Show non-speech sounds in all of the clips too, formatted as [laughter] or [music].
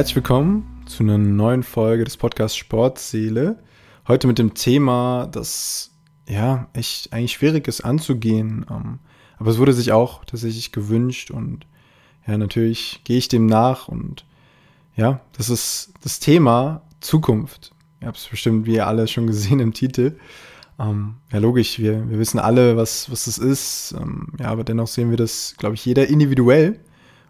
Herzlich willkommen zu einer neuen Folge des Podcasts Sportseele. Heute mit dem Thema, das ja echt eigentlich schwierig ist anzugehen. Ähm, aber es wurde sich auch tatsächlich gewünscht und ja, natürlich gehe ich dem nach und ja, das ist das Thema Zukunft. Ihr habt es bestimmt, wie ihr alle schon gesehen im Titel. Ähm, ja, logisch, wir, wir wissen alle, was, was das ist. Ähm, ja, aber dennoch sehen wir das, glaube ich, jeder individuell.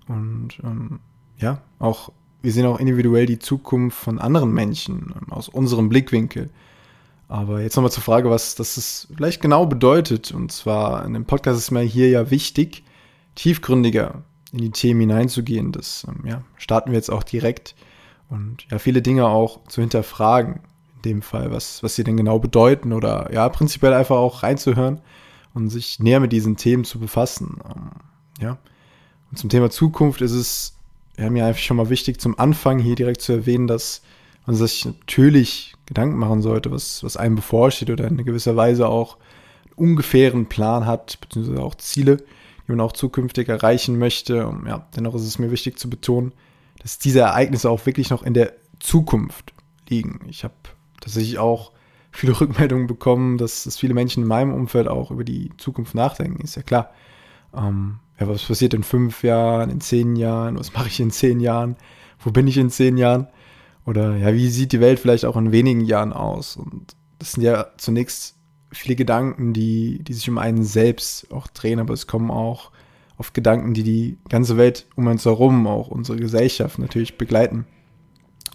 Und ähm, ja, auch wir sehen auch individuell die Zukunft von anderen Menschen ähm, aus unserem Blickwinkel. Aber jetzt nochmal zur Frage, was das vielleicht genau bedeutet. Und zwar in dem Podcast ist mir hier ja wichtig, tiefgründiger in die Themen hineinzugehen. Das ähm, ja, starten wir jetzt auch direkt. Und ja, viele Dinge auch zu hinterfragen. In dem Fall, was, was sie denn genau bedeuten. Oder ja, prinzipiell einfach auch reinzuhören und sich näher mit diesen Themen zu befassen. Ähm, ja. Und zum Thema Zukunft ist es ja, mir einfach schon mal wichtig, zum Anfang hier direkt zu erwähnen, dass man sich natürlich Gedanken machen sollte, was, was einem bevorsteht oder in gewisser Weise auch einen ungefähren Plan hat, beziehungsweise auch Ziele, die man auch zukünftig erreichen möchte. Und ja, dennoch ist es mir wichtig zu betonen, dass diese Ereignisse auch wirklich noch in der Zukunft liegen. Ich habe tatsächlich auch viele [laughs] Rückmeldungen bekommen, dass, dass viele Menschen in meinem Umfeld auch über die Zukunft nachdenken, ist ja klar. Ähm, ja, was passiert in fünf Jahren, in zehn Jahren, was mache ich in zehn Jahren, wo bin ich in zehn Jahren? Oder ja, wie sieht die Welt vielleicht auch in wenigen Jahren aus? Und das sind ja zunächst viele Gedanken, die, die sich um einen selbst auch drehen, aber es kommen auch oft Gedanken, die die ganze Welt um uns herum, auch unsere Gesellschaft natürlich begleiten.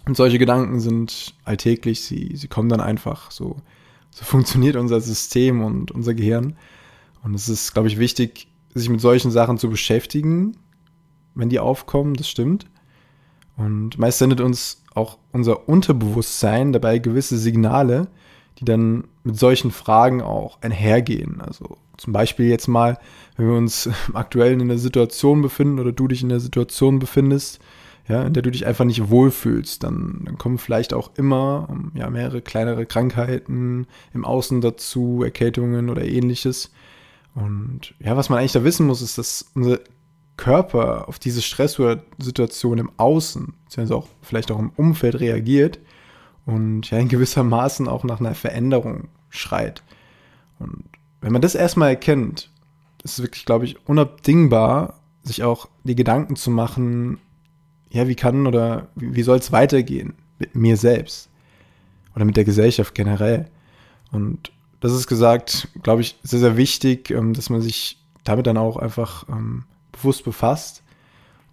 Und solche Gedanken sind alltäglich, sie, sie kommen dann einfach so. So funktioniert unser System und unser Gehirn. Und es ist, glaube ich, wichtig, sich mit solchen Sachen zu beschäftigen, wenn die aufkommen, das stimmt. Und meist sendet uns auch unser Unterbewusstsein dabei gewisse Signale, die dann mit solchen Fragen auch einhergehen. Also zum Beispiel jetzt mal, wenn wir uns [laughs] aktuell in einer Situation befinden oder du dich in der Situation befindest, ja, in der du dich einfach nicht wohlfühlst, dann, dann kommen vielleicht auch immer ja, mehrere kleinere Krankheiten im Außen dazu, Erkältungen oder ähnliches. Und ja, was man eigentlich da wissen muss, ist, dass unser Körper auf diese Stresssituation im Außen, beziehungsweise auch vielleicht auch im Umfeld reagiert und ja in gewisser Maßen auch nach einer Veränderung schreit. Und wenn man das erstmal erkennt, ist es wirklich, glaube ich, unabdingbar, sich auch die Gedanken zu machen, ja, wie kann oder wie, soll es weitergehen mit mir selbst oder mit der Gesellschaft generell. Und das ist gesagt, glaube ich, sehr, sehr wichtig, ähm, dass man sich damit dann auch einfach ähm, bewusst befasst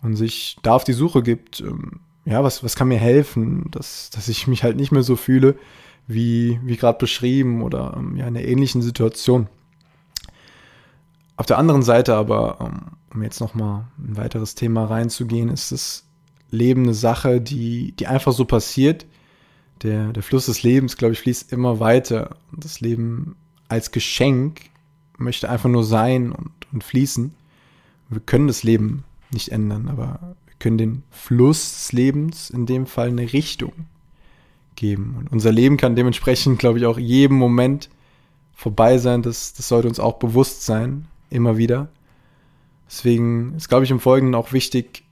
und sich da auf die Suche gibt, ähm, ja, was, was kann mir helfen, dass, dass ich mich halt nicht mehr so fühle, wie, wie gerade beschrieben oder ja, in einer ähnlichen Situation. Auf der anderen Seite aber, um jetzt nochmal ein weiteres Thema reinzugehen, ist das Leben eine Sache, die, die einfach so passiert, der, der Fluss des Lebens, glaube ich, fließt immer weiter. Das Leben als Geschenk möchte einfach nur sein und, und fließen. Wir können das Leben nicht ändern, aber wir können den Fluss des Lebens in dem Fall eine Richtung geben. Und unser Leben kann dementsprechend, glaube ich, auch jedem Moment vorbei sein. Das, das sollte uns auch bewusst sein, immer wieder. Deswegen ist, glaube ich, im Folgenden auch wichtig,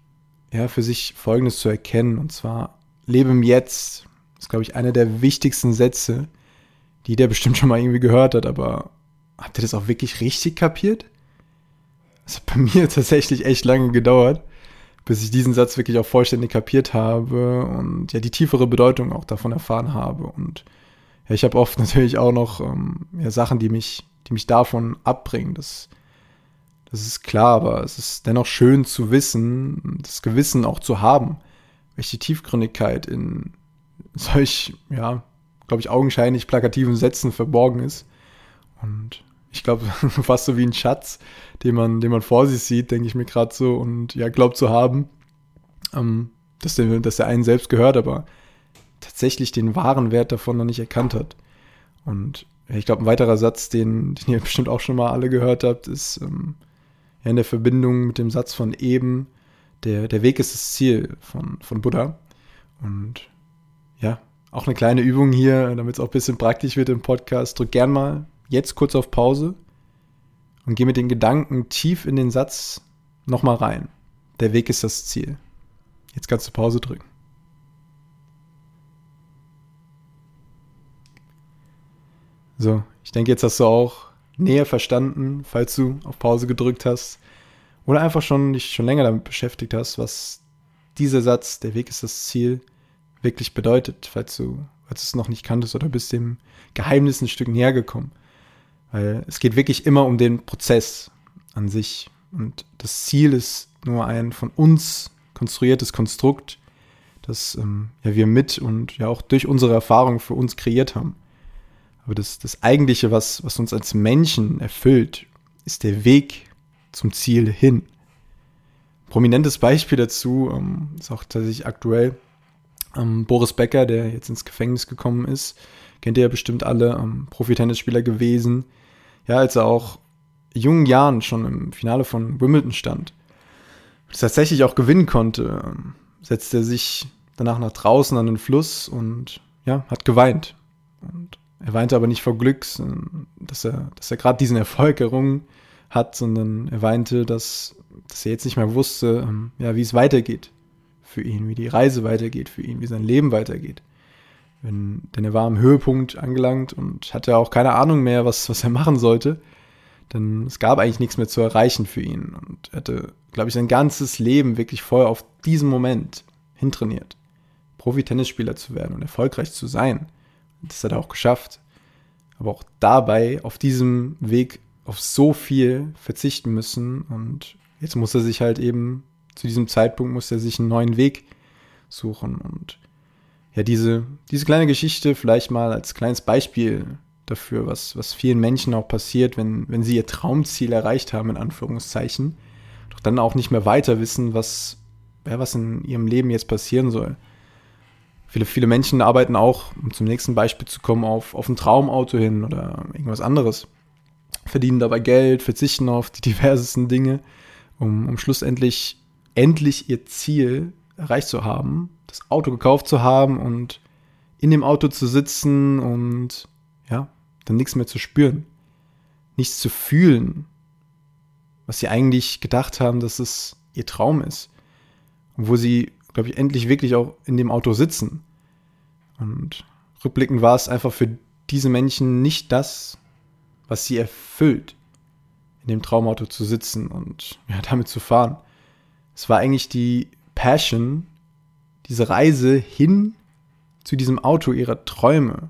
ja, für sich Folgendes zu erkennen. Und zwar, lebe im Jetzt, das ist, glaube ich, einer der wichtigsten Sätze, die der bestimmt schon mal irgendwie gehört hat, aber habt ihr das auch wirklich richtig kapiert? Das hat bei [laughs] mir tatsächlich echt lange gedauert, bis ich diesen Satz wirklich auch vollständig kapiert habe und ja die tiefere Bedeutung auch davon erfahren habe. Und ja, ich habe oft [laughs] natürlich auch noch ähm, ja, Sachen, die mich, die mich davon abbringen. Das, das ist klar, aber es ist dennoch schön zu wissen, das Gewissen auch zu haben, welche Tiefgründigkeit in, solch, ja, glaube ich, augenscheinlich plakativen Sätzen verborgen ist. Und ich glaube, [laughs] fast so wie ein Schatz, den man, den man vor sich sieht, denke ich mir gerade so und ja, glaubt zu haben, ähm, dass, der, dass der einen selbst gehört, aber tatsächlich den wahren Wert davon noch nicht erkannt hat. Und ich glaube, ein weiterer Satz, den, den ihr [laughs] bestimmt auch schon mal alle gehört habt, ist ähm, ja, in der Verbindung mit dem Satz von eben, der, der Weg ist das Ziel von, von Buddha. Und ja, auch eine kleine Übung hier, damit es auch ein bisschen praktisch wird im Podcast. Drück gern mal jetzt kurz auf Pause und geh mit den Gedanken tief in den Satz nochmal rein. Der Weg ist das Ziel. Jetzt kannst du Pause drücken. So, ich denke, jetzt hast du auch näher verstanden, falls du auf Pause gedrückt hast oder einfach schon dich schon länger damit beschäftigt hast, was dieser Satz, der Weg ist das Ziel, wirklich bedeutet, falls du, falls du es noch nicht kanntest oder bist dem Geheimnis ein Stück näher gekommen. Weil es geht wirklich immer um den Prozess an sich. Und das Ziel ist nur ein von uns konstruiertes Konstrukt, das ähm, ja, wir mit und ja auch durch unsere Erfahrung für uns kreiert haben. Aber das, das Eigentliche, was, was uns als Menschen erfüllt, ist der Weg zum Ziel hin. Prominentes Beispiel dazu ähm, ist auch tatsächlich aktuell ähm, Boris Becker, der jetzt ins Gefängnis gekommen ist. Kennt ihr ja bestimmt alle, ähm, Profi-Tennisspieler gewesen. Ja, als er auch jungen Jahren schon im Finale von Wimbledon stand, tatsächlich auch gewinnen konnte, ähm, setzte er sich danach nach draußen an den Fluss und ja, hat geweint. Und er weinte aber nicht vor Glück, dass er, dass er gerade diesen Erfolg errungen hat, sondern er weinte, dass, dass er jetzt nicht mehr wusste, ähm, ja, wie es weitergeht für ihn, wie die Reise weitergeht für ihn, wie sein Leben weitergeht. Wenn, denn er war am Höhepunkt angelangt und hatte auch keine Ahnung mehr, was, was er machen sollte. Denn es gab eigentlich nichts mehr zu erreichen für ihn. Und er hatte, glaube ich, sein ganzes Leben wirklich voll auf diesen Moment hintrainiert. Profi-Tennisspieler zu werden und erfolgreich zu sein. Und das hat er auch geschafft. Aber auch dabei, auf diesem Weg, auf so viel verzichten müssen. Und jetzt muss er sich halt eben, zu diesem Zeitpunkt muss er sich einen neuen Weg suchen. Und ja, diese, diese kleine Geschichte vielleicht mal als kleines Beispiel dafür, was, was vielen Menschen auch passiert, wenn, wenn sie ihr Traumziel erreicht haben, in Anführungszeichen, doch dann auch nicht mehr weiter wissen, was, ja, was in ihrem Leben jetzt passieren soll. Viele, viele Menschen arbeiten auch, um zum nächsten Beispiel zu kommen, auf, auf ein Traumauto hin oder irgendwas anderes. Verdienen dabei Geld, verzichten auf die [laughs] diversesten Dinge, um, um schlussendlich endlich ihr Ziel erreicht zu haben, das Auto gekauft zu haben und in dem Auto zu sitzen und ja, dann nichts mehr zu spüren, nichts zu fühlen, was sie eigentlich gedacht haben, dass es ihr Traum ist. Und wo sie, glaube ich, endlich wirklich auch in dem Auto sitzen. Und rückblickend war es einfach für diese Menschen nicht das, was sie erfüllt, in dem Traumauto zu sitzen und ja, damit zu fahren. Es war eigentlich die Passion, diese Reise hin zu diesem Auto ihrer Träume,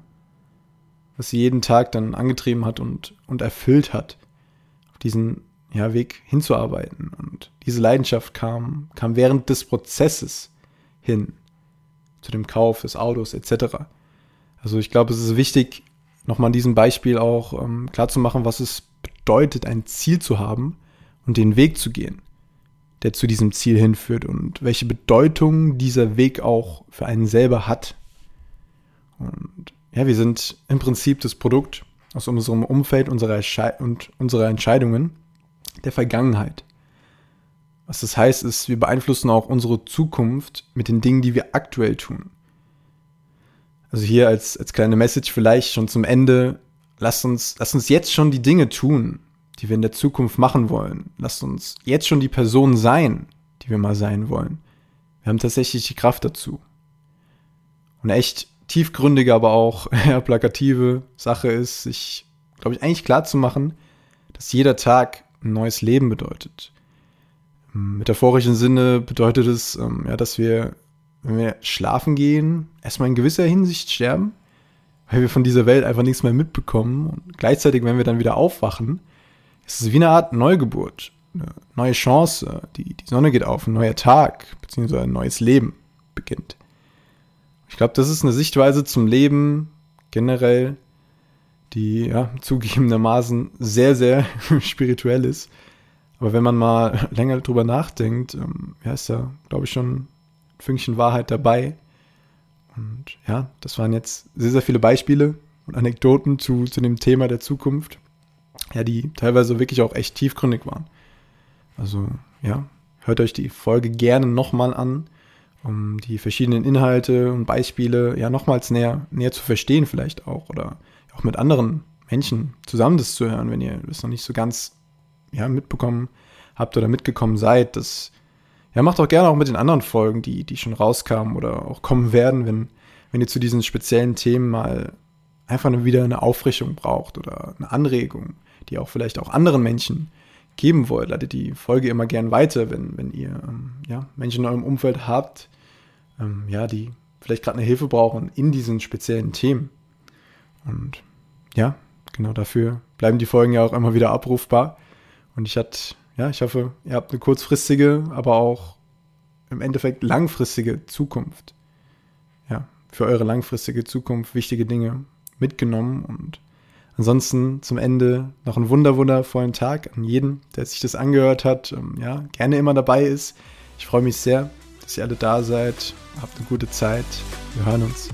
was sie jeden Tag dann angetrieben hat und, und erfüllt hat, auf diesen ja, Weg hinzuarbeiten. Und diese Leidenschaft kam, kam während des Prozesses hin zu dem Kauf des Autos etc. Also ich glaube, es ist wichtig, nochmal an diesem Beispiel auch ähm, klarzumachen, was es bedeutet, ein Ziel zu haben und den Weg zu gehen der zu diesem Ziel hinführt und welche Bedeutung dieser Weg auch für einen selber hat. Und ja, wir sind im Prinzip das Produkt aus unserem Umfeld unserer und unserer Entscheidungen der Vergangenheit. Was das heißt, ist, wir beeinflussen auch unsere Zukunft mit den Dingen, die wir aktuell tun. Also hier als, als kleine Message vielleicht schon zum Ende, lasst uns, lasst uns jetzt schon die Dinge tun, die wir in der Zukunft machen wollen. Lasst uns jetzt schon die Person sein, die wir mal sein wollen. Wir haben tatsächlich die Kraft dazu. Und eine echt tiefgründige, aber auch [laughs] plakative Sache ist, sich, glaube ich, eigentlich klar zu machen, dass jeder Tag ein neues Leben bedeutet. Im metaphorischen Sinne bedeutet es, ähm, ja, dass wir, wenn wir schlafen gehen, erstmal in gewisser Hinsicht sterben, weil wir von dieser Welt einfach nichts mehr mitbekommen. Und gleichzeitig, wenn wir dann wieder aufwachen, es ist wie eine Art Neugeburt, eine neue Chance. Die, die Sonne geht auf, ein neuer Tag, beziehungsweise ein neues Leben beginnt. Ich glaube, das ist eine Sichtweise zum Leben generell, die ja zugegebenermaßen sehr, sehr [laughs] spirituell ist. Aber wenn man mal [laughs] länger drüber nachdenkt, ähm, ja, ist da, glaube ich, schon ein Fünkchen Wahrheit dabei. Und ja, das waren jetzt sehr, sehr viele Beispiele und Anekdoten zu, zu dem Thema der Zukunft ja, die teilweise wirklich auch echt tiefgründig waren. Also, ja, hört euch die Folge gerne nochmal an, um die verschiedenen Inhalte und Beispiele ja nochmals näher, näher zu verstehen, vielleicht auch, oder auch mit anderen Menschen zusammen das zu hören, wenn ihr das noch nicht so ganz ja, mitbekommen habt oder mitgekommen seid. Das ja, macht auch gerne auch mit den anderen Folgen, die, die schon rauskamen oder auch kommen werden, wenn, wenn ihr zu diesen speziellen Themen mal einfach wieder eine Auffrischung braucht oder eine Anregung, die auch vielleicht auch anderen Menschen geben wollt, leitet die Folge immer gern weiter, wenn, wenn ihr ähm, ja, Menschen in eurem Umfeld habt, ähm, ja, die vielleicht gerade eine Hilfe brauchen in diesen speziellen Themen. Und ja, genau dafür bleiben die Folgen ja auch immer wieder abrufbar. Und ich hatte, ja, ich hoffe, ihr habt eine kurzfristige, aber auch im Endeffekt langfristige Zukunft. Ja, für eure langfristige Zukunft wichtige Dinge mitgenommen und ansonsten zum Ende noch einen wunder wundervollen Tag an jeden, der sich das angehört hat, ähm, ja, gerne immer dabei ist. Ich freue mich sehr, dass ihr alle da seid. Habt eine gute Zeit. Wir hören uns.